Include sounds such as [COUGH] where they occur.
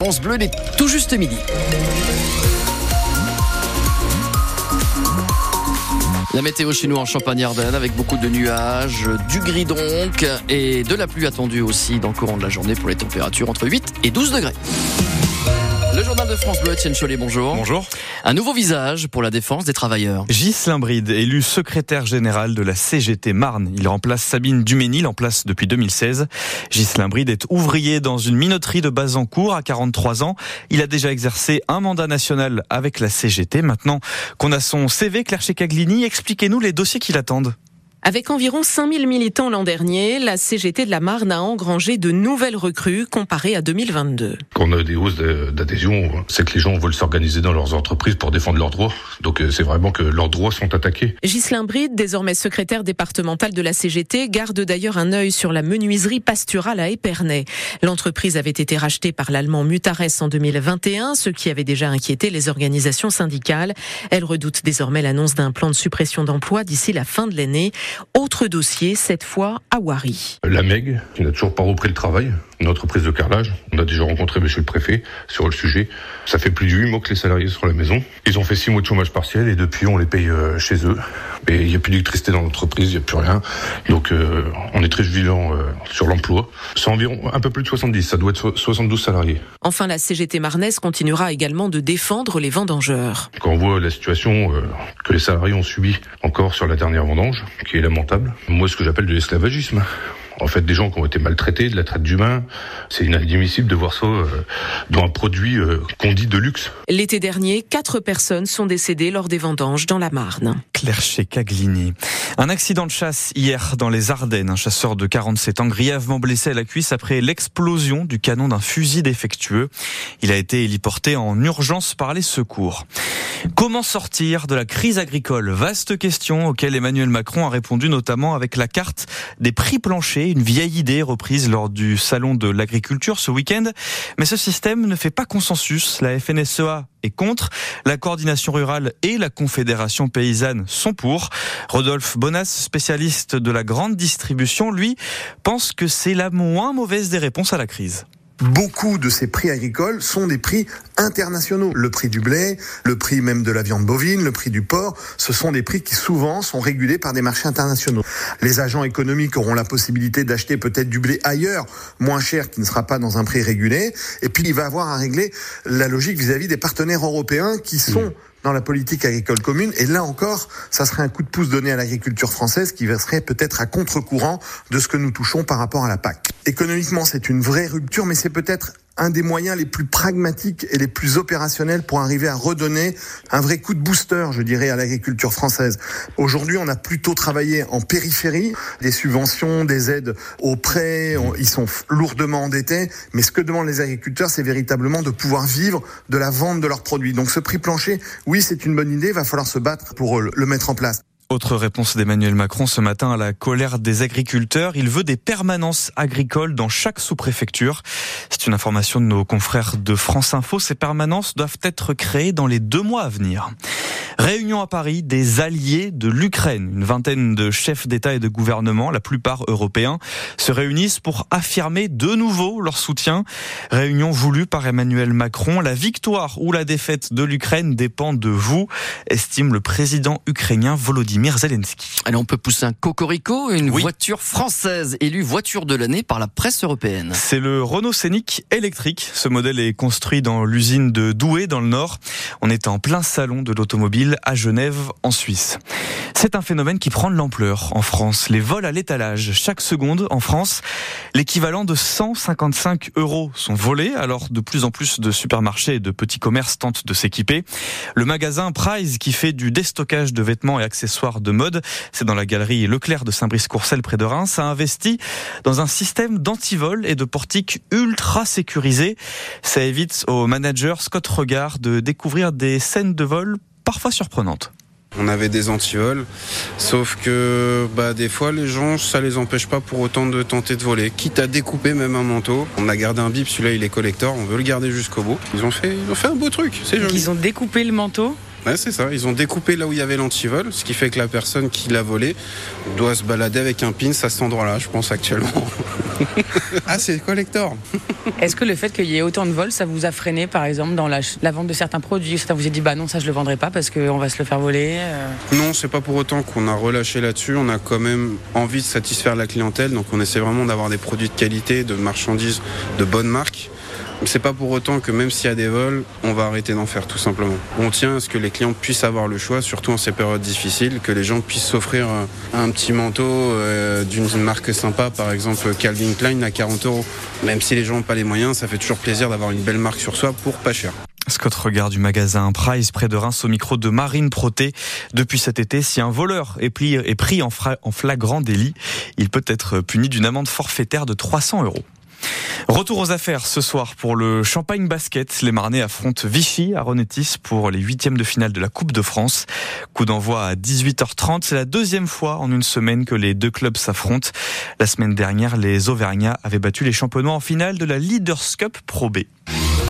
France Bleu, il est tout juste midi. La météo chez nous en Champagne-Ardenne avec beaucoup de nuages, du gris donc et de la pluie attendue aussi dans le courant de la journée pour les températures entre 8 et 12 degrés. Le journal de France Bleu, Etienne Chollet, bonjour. Bonjour. Un nouveau visage pour la défense des travailleurs. Ghislain Bride, élu secrétaire général de la CGT Marne. Il remplace Sabine Duménil en place depuis 2016. Ghislain Bride est ouvrier dans une minoterie de Bazancourt à 43 ans. Il a déjà exercé un mandat national avec la CGT. Maintenant qu'on a son CV, Claire Checaglini, expliquez-nous les dossiers qui l'attendent. Avec environ 5000 militants l'an dernier, la CGT de la Marne a engrangé de nouvelles recrues comparées à 2022. Quand on a des hausses d'adhésion, c'est que les gens veulent s'organiser dans leurs entreprises pour défendre leurs droits. Donc euh, c'est vraiment que leurs droits sont attaqués. Ghislain Bride, désormais secrétaire départemental de la CGT, garde d'ailleurs un œil sur la menuiserie pasturale à Épernay. L'entreprise avait été rachetée par l'allemand Mutares en 2021, ce qui avait déjà inquiété les organisations syndicales. Elle redoute désormais l'annonce d'un plan de suppression d'emplois d'ici la fin de l'année. Autre dossier, cette fois à Wari. La MEG, qui n'a toujours pas repris le travail, une entreprise de carrelage. On a déjà rencontré monsieur le préfet sur le sujet. Ça fait plus de 8 mois que les salariés sont à la maison. Ils ont fait 6 mois de chômage partiel et depuis on les paye euh, chez eux. Mais il n'y a plus d'électricité dans l'entreprise, il n'y a plus rien. Donc euh, on est très vigilant euh, sur l'emploi. C'est environ un peu plus de 70, ça doit être 72 salariés. Enfin, la CGT Marnaise continuera également de défendre les vendangeurs. Quand on voit la situation que les salariés ont subie encore sur la dernière vendange, qui est lamentable, moi ce que j'appelle de l'esclavagisme en fait des gens qui ont été maltraités, de la traite d'humains. C'est inadmissible de voir ça euh, dans un produit euh, qu'on dit de luxe. L'été dernier, quatre personnes sont décédées lors des vendanges dans la Marne. Claire Caglini. Un accident de chasse hier dans les Ardennes. Un chasseur de 47 ans grièvement blessé à la cuisse après l'explosion du canon d'un fusil défectueux. Il a été héliporté en urgence par les secours. Comment sortir de la crise agricole? Vaste question auquel Emmanuel Macron a répondu notamment avec la carte des prix planchers une vieille idée reprise lors du salon de l'agriculture ce week-end. Mais ce système ne fait pas consensus. La FNSEA est contre, la coordination rurale et la confédération paysanne sont pour. Rodolphe Bonas, spécialiste de la grande distribution, lui, pense que c'est la moins mauvaise des réponses à la crise beaucoup de ces prix agricoles sont des prix internationaux. Le prix du blé, le prix même de la viande bovine, le prix du porc, ce sont des prix qui souvent sont régulés par des marchés internationaux. Les agents économiques auront la possibilité d'acheter peut-être du blé ailleurs, moins cher, qui ne sera pas dans un prix régulé. Et puis il va avoir à régler la logique vis-à-vis des partenaires européens qui sont dans la politique agricole commune. Et là encore, ça serait un coup de pouce donné à l'agriculture française qui serait peut-être à contre-courant de ce que nous touchons par rapport à la PAC. Économiquement, c'est une vraie rupture, mais c'est peut-être un des moyens les plus pragmatiques et les plus opérationnels pour arriver à redonner un vrai coup de booster, je dirais, à l'agriculture française. Aujourd'hui, on a plutôt travaillé en périphérie, des subventions, des aides aux prêts, ils sont lourdement endettés, mais ce que demandent les agriculteurs, c'est véritablement de pouvoir vivre de la vente de leurs produits. Donc ce prix plancher, oui, c'est une bonne idée, il va falloir se battre pour le mettre en place. Autre réponse d'Emmanuel Macron ce matin à la colère des agriculteurs. Il veut des permanences agricoles dans chaque sous-préfecture. C'est une information de nos confrères de France Info. Ces permanences doivent être créées dans les deux mois à venir. Réunion à Paris des alliés de l'Ukraine. Une vingtaine de chefs d'État et de gouvernement, la plupart européens, se réunissent pour affirmer de nouveau leur soutien. Réunion voulue par Emmanuel Macron. La victoire ou la défaite de l'Ukraine dépend de vous, estime le président ukrainien Volodymyr Zelensky. Allez, on peut pousser un cocorico, une voiture française élue voiture de l'année par la presse européenne. C'est le Renault Scénic électrique. Ce modèle est construit dans l'usine de Douai dans le Nord. On est en plein salon de l'automobile à Genève, en Suisse. C'est un phénomène qui prend de l'ampleur en France. Les vols à l'étalage, chaque seconde en France, l'équivalent de 155 euros sont volés. Alors de plus en plus de supermarchés et de petits commerces tentent de s'équiper. Le magasin Price, qui fait du déstockage de vêtements et accessoires de mode, c'est dans la galerie Leclerc de Saint-Brice-Courcelles près de Reims, a investi dans un système d'antivol et de portiques ultra sécurisés. Ça évite au manager Scott Regard de découvrir des scènes de vol parfois surprenantes. On avait des antivols, sauf que bah, des fois les gens, ça les empêche pas pour autant de tenter de voler. Quitte à découper même un manteau. On a gardé un bip, celui-là il est collector, on veut le garder jusqu'au bout. Ils ont fait, ils ont fait un beau truc, c'est joli. Ils ont découpé le manteau Ouais, c'est ça. Ils ont découpé là où il y avait l'antivol, ce qui fait que la personne qui l'a volé doit se balader avec un pin à cet endroit-là, je pense actuellement. [LAUGHS] ah, c'est collector. Est-ce que le fait qu'il y ait autant de vols, ça vous a freiné, par exemple, dans la, vente de certains produits? Ça vous a dit, bah non, ça je le vendrai pas parce qu'on va se le faire voler euh Non, c'est pas pour autant qu'on a relâché là-dessus. On a quand même envie de satisfaire la clientèle, donc on essaie vraiment d'avoir des produits de qualité, de marchandises de bonne marque. C'est pas pour autant que même s'il y a des vols, on va arrêter d'en faire tout simplement. On tient à ce que les clients puissent avoir le choix, surtout en ces périodes difficiles, que les gens puissent s'offrir un petit manteau euh, d'une marque sympa, par exemple Calvin Klein à 40 euros. Même si les gens n'ont pas les moyens, ça fait toujours plaisir d'avoir une belle marque sur soi pour pas cher. Scott Regard du magasin Price près de Reims au micro de Marine Proté. Depuis cet été, si un voleur est pris en flagrant délit, il peut être puni d'une amende forfaitaire de 300 euros. Retour aux affaires ce soir pour le Champagne Basket. Les Marnais affrontent Vichy à Ronetis pour les huitièmes de finale de la Coupe de France. Coup d'envoi à 18h30. C'est la deuxième fois en une semaine que les deux clubs s'affrontent. La semaine dernière, les Auvergnats avaient battu les championnats en finale de la Leaders Cup Pro B.